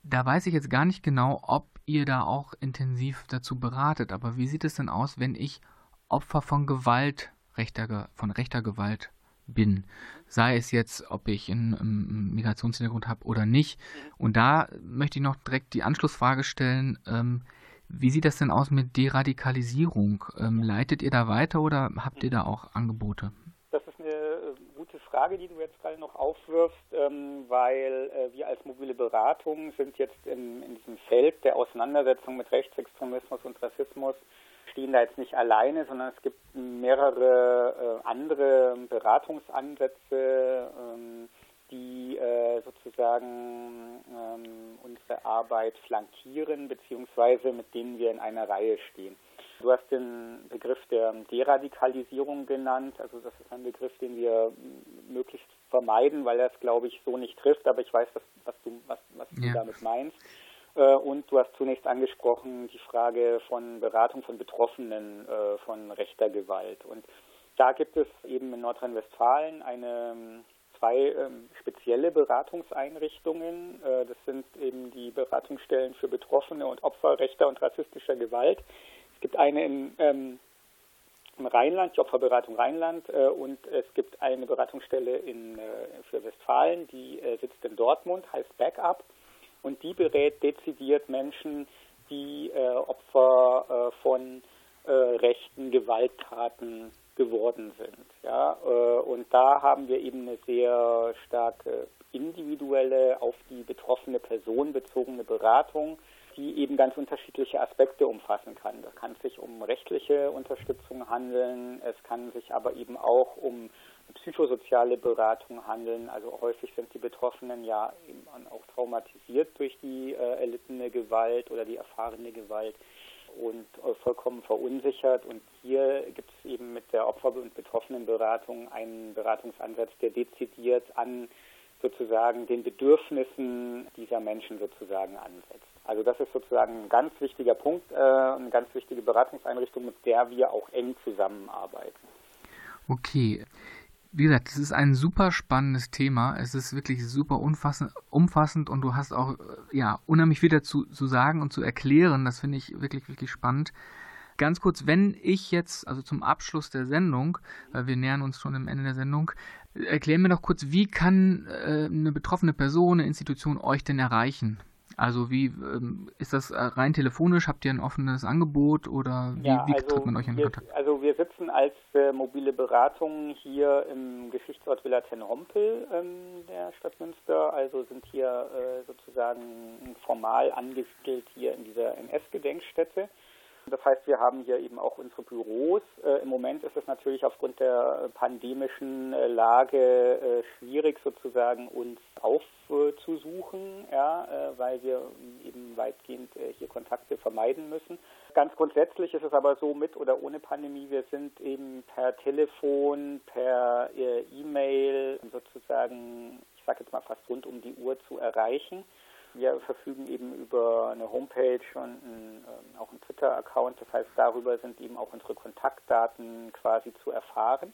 [SPEAKER 2] Da weiß ich jetzt gar nicht genau, ob ihr da auch intensiv dazu beratet. Aber wie sieht es denn aus, wenn ich Opfer von Gewalt, rechter, von rechter Gewalt bin. Sei es jetzt, ob ich einen, Migrationshintergrund habe oder nicht. Und da möchte ich noch direkt die Anschlussfrage stellen. Ähm, wie sieht das denn aus mit Deradikalisierung? Ähm, leitet ihr da weiter oder habt ihr da auch Angebote?
[SPEAKER 3] Das ist eine äh, gute Frage, die du jetzt gerade noch aufwirfst, ähm, weil äh, wir als mobile Beratung sind jetzt in, in diesem Feld der Auseinandersetzung mit Rechtsextremismus und Rassismus stehen da jetzt nicht alleine, sondern es gibt mehrere äh, andere Beratungsansätze, ähm, die äh, sozusagen ähm, unsere Arbeit flankieren, beziehungsweise mit denen wir in einer Reihe stehen. Du hast den Begriff der Deradikalisierung genannt. Also das ist ein Begriff, den wir möglichst vermeiden, weil er es, glaube ich, so nicht trifft. Aber ich weiß, was, was du, was, was ja. du damit meinst. Äh, und du hast zunächst angesprochen die Frage von Beratung von Betroffenen äh, von rechter Gewalt. Und da gibt es eben in Nordrhein-Westfalen eine ähm, zwei ähm, spezielle Beratungseinrichtungen. Äh, das sind eben die Beratungsstellen für Betroffene und Opfer rechter und rassistischer Gewalt. Es gibt eine in, ähm, im Rheinland, die Opferberatung Rheinland, äh, und es gibt eine Beratungsstelle in, äh, für Westfalen, die äh, sitzt in Dortmund, heißt Backup und die berät dezidiert Menschen, die äh, Opfer äh, von äh, rechten Gewalttaten geworden sind. Ja, und da haben wir eben eine sehr starke individuelle, auf die betroffene Person bezogene Beratung, die eben ganz unterschiedliche Aspekte umfassen kann. Das kann sich um rechtliche Unterstützung handeln, es kann sich aber eben auch um psychosoziale Beratung handeln. Also häufig sind die Betroffenen ja eben auch traumatisiert durch die äh, erlittene Gewalt oder die erfahrene Gewalt und äh, vollkommen verunsichert. Und hier gibt es eben mit der Opfer- und Betroffenenberatung einen Beratungsansatz, der dezidiert an sozusagen den Bedürfnissen dieser Menschen sozusagen ansetzt. Also das ist sozusagen ein ganz wichtiger Punkt, äh, eine ganz wichtige Beratungseinrichtung, mit der wir auch eng zusammenarbeiten.
[SPEAKER 2] Okay, wie gesagt, es ist ein super spannendes Thema. Es ist wirklich super umfassend und du hast auch ja unheimlich viel dazu zu sagen und zu erklären. Das finde ich wirklich, wirklich spannend. Ganz kurz, wenn ich jetzt, also zum Abschluss der Sendung, weil wir nähern uns schon am Ende der Sendung, erklären mir doch kurz, wie kann äh, eine betroffene Person, eine Institution euch denn erreichen? Also wie ähm, ist das äh, rein telefonisch? Habt ihr ein offenes Angebot oder wie, ja, wie also tritt man euch in
[SPEAKER 3] wir,
[SPEAKER 2] Kontakt?
[SPEAKER 3] Also wir sitzen als äh, mobile Beratung hier im Geschichtsort Villa Tenhompel ähm, der Stadt Münster, also sind hier äh, sozusagen formal angesiedelt hier in dieser NS-Gedenkstätte. Das heißt, wir haben hier eben auch unsere Büros. Äh, Im Moment ist es natürlich aufgrund der pandemischen äh, Lage äh, schwierig, sozusagen uns aufzusuchen, ja, äh, weil wir eben weitgehend äh, hier Kontakte vermeiden müssen. Ganz grundsätzlich ist es aber so, mit oder ohne Pandemie, wir sind eben per Telefon, per äh, E-Mail sozusagen, ich sage jetzt mal fast rund um die Uhr zu erreichen. Wir verfügen eben über eine Homepage und einen, äh, auch einen Twitter-Account. Das heißt, darüber sind eben auch unsere Kontaktdaten quasi zu erfahren.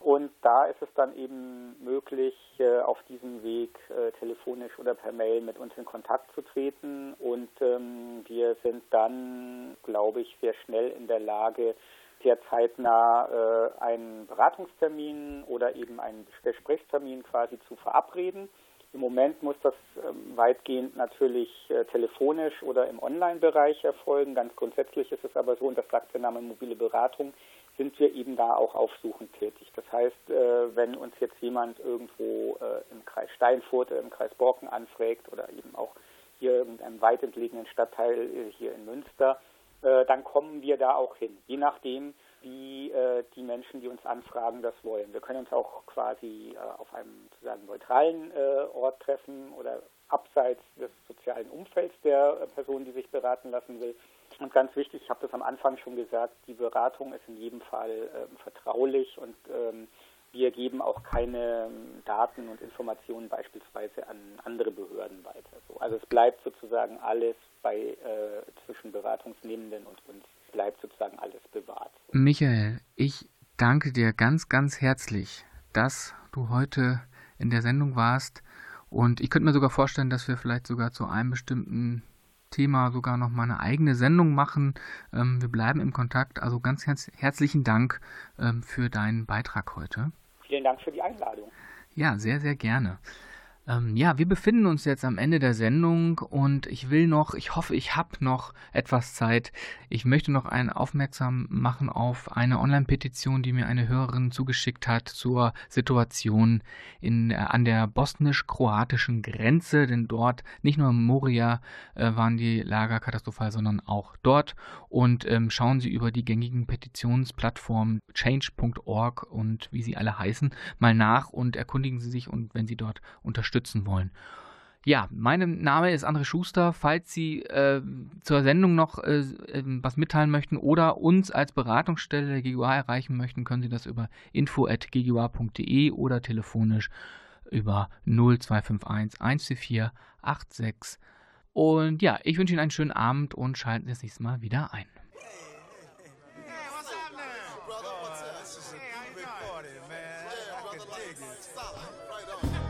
[SPEAKER 3] Und da ist es dann eben möglich, äh, auf diesem Weg äh, telefonisch oder per Mail mit uns in Kontakt zu treten. Und ähm, wir sind dann, glaube ich, sehr schnell in der Lage, sehr zeitnah äh, einen Beratungstermin oder eben einen Gesprächstermin quasi zu verabreden. Im Moment muss das ähm, weitgehend natürlich äh, telefonisch oder im Online-Bereich erfolgen. Ganz grundsätzlich ist es aber so, und das sagt der Name mobile Beratung, sind wir eben da auch aufsuchend tätig. Das heißt, äh, wenn uns jetzt jemand irgendwo äh, im Kreis Steinfurt oder im Kreis Borken anfragt oder eben auch hier in einem weit entlegenen Stadtteil hier in Münster, dann kommen wir da auch hin. Je nachdem, wie äh, die Menschen, die uns anfragen, das wollen. Wir können uns auch quasi äh, auf einem sozusagen neutralen äh, Ort treffen oder abseits des sozialen Umfelds der äh, Person, die sich beraten lassen will. Und ganz wichtig, ich habe das am Anfang schon gesagt, die Beratung ist in jedem Fall ähm, vertraulich und ähm, wir geben auch keine ähm, Daten und Informationen beispielsweise an andere Behörden weiter. So, also es bleibt sozusagen alles bei äh, zwischen Beratungsnehmenden und uns bleibt sozusagen alles bewahrt.
[SPEAKER 2] Michael, ich danke dir ganz, ganz herzlich, dass du heute in der Sendung warst. Und ich könnte mir sogar vorstellen, dass wir vielleicht sogar zu einem bestimmten Thema sogar noch mal eine eigene Sendung machen. Ähm, wir bleiben im Kontakt. Also ganz herz herzlichen Dank ähm, für deinen Beitrag heute.
[SPEAKER 3] Vielen Dank für die Einladung.
[SPEAKER 2] Ja, sehr, sehr gerne. Ähm, ja, wir befinden uns jetzt am Ende der Sendung und ich will noch, ich hoffe, ich habe noch etwas Zeit. Ich möchte noch einen aufmerksam machen auf eine Online-Petition, die mir eine Hörerin zugeschickt hat zur Situation in, äh, an der bosnisch-kroatischen Grenze, denn dort nicht nur in Moria äh, waren die Lager katastrophal, sondern auch dort. Und ähm, schauen Sie über die gängigen Petitionsplattformen change.org und wie sie alle heißen, mal nach und erkundigen Sie sich und wenn Sie dort unterstützen unterstützen wollen. Ja, mein Name ist André Schuster. Falls Sie äh, zur Sendung noch äh, ähm, was mitteilen möchten oder uns als Beratungsstelle der GGUA erreichen möchten, können Sie das über info.ggua.de oder telefonisch über 0251 144 86. Und ja, ich wünsche Ihnen einen schönen Abend und schalten Sie das nächste Mal wieder ein.
[SPEAKER 1] Mother,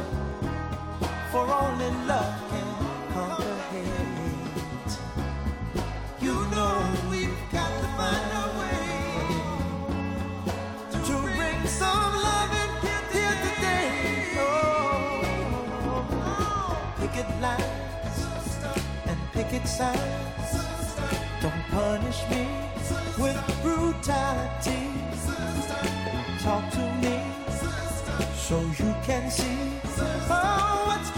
[SPEAKER 1] only love can. You know we've got to find a way to bring some love in here today. Oh, and. Don't punish me with brutality. Talk to me so you can see oh, what's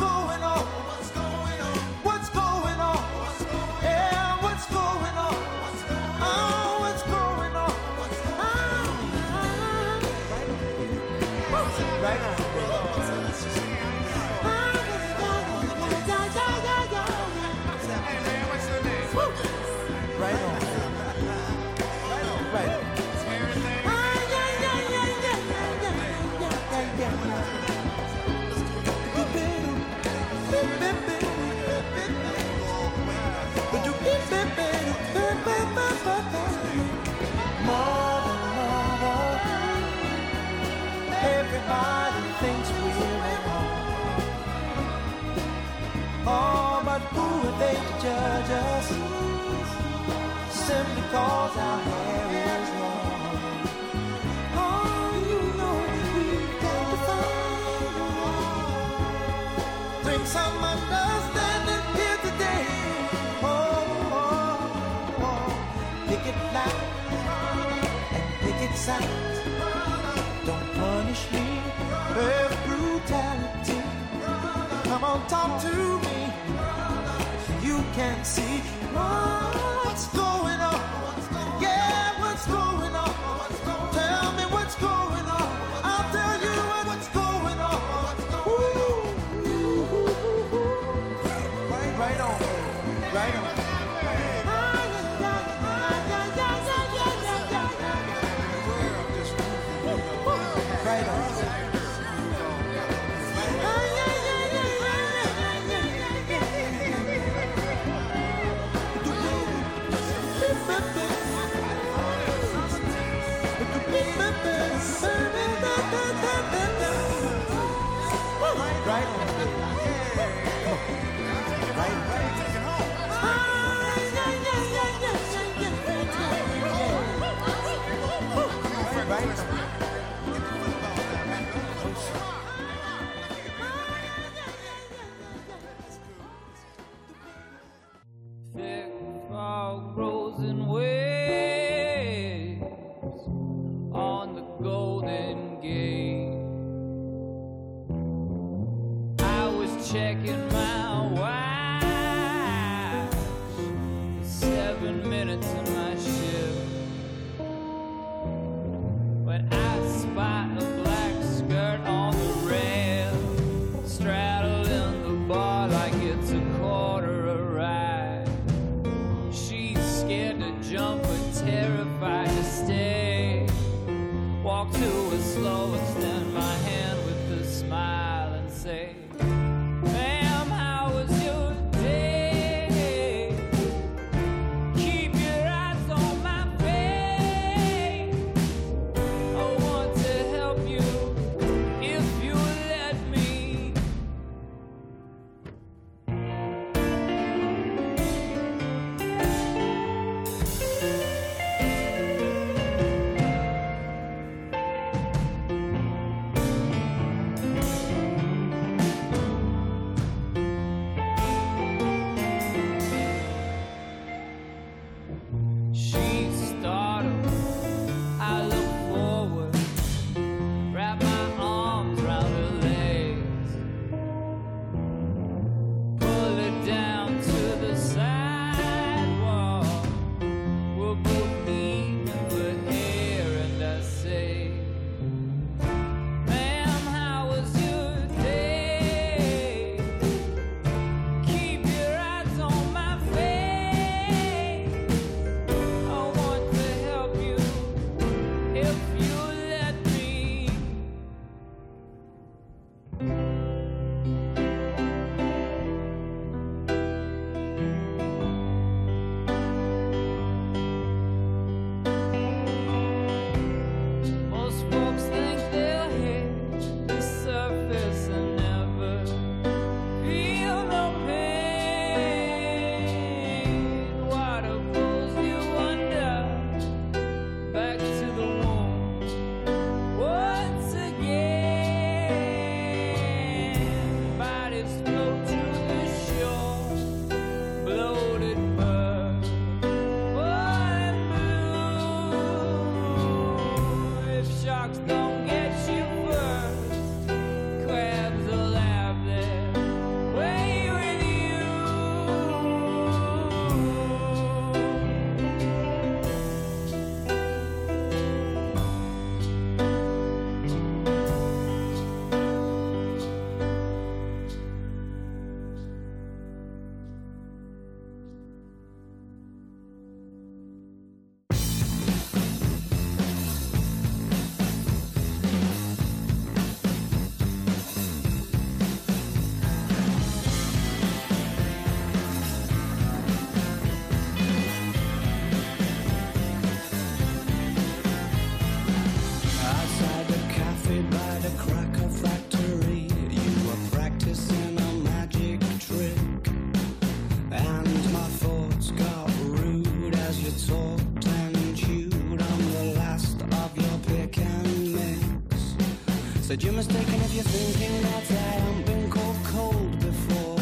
[SPEAKER 4] mistaken if you're thinking that I've been cold, cold before.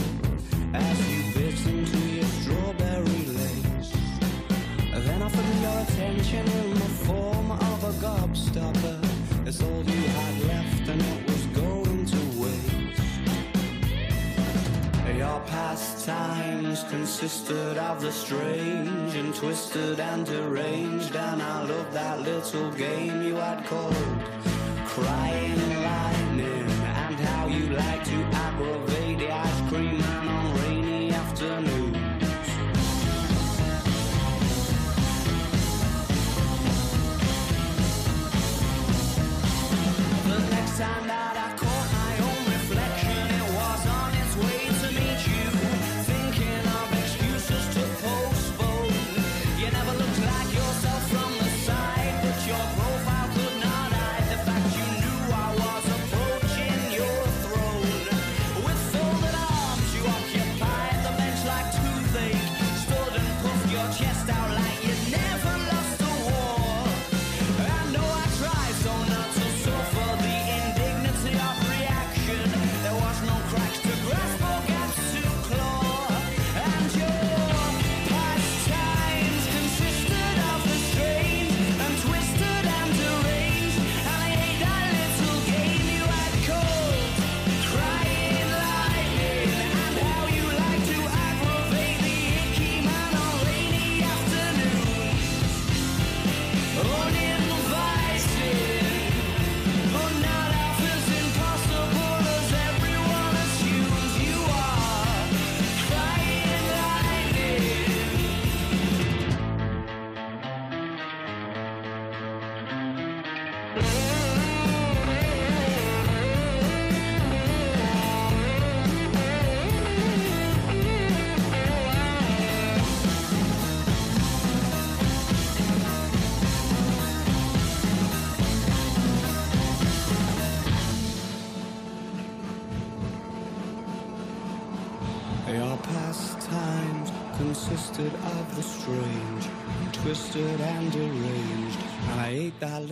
[SPEAKER 4] As you bit into your strawberry lace, then offered put your attention in the form of a gobstopper. It's all you had left, and it was going to waste. Your pastimes consisted of the strange and twisted and deranged, and I loved that little game you had called crying lightning.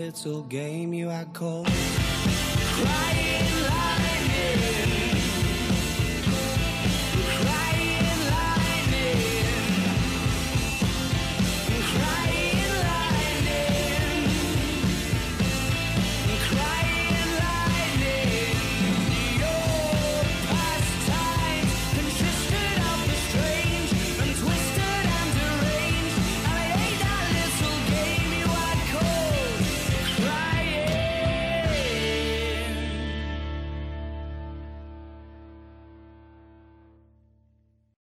[SPEAKER 4] little game you had called.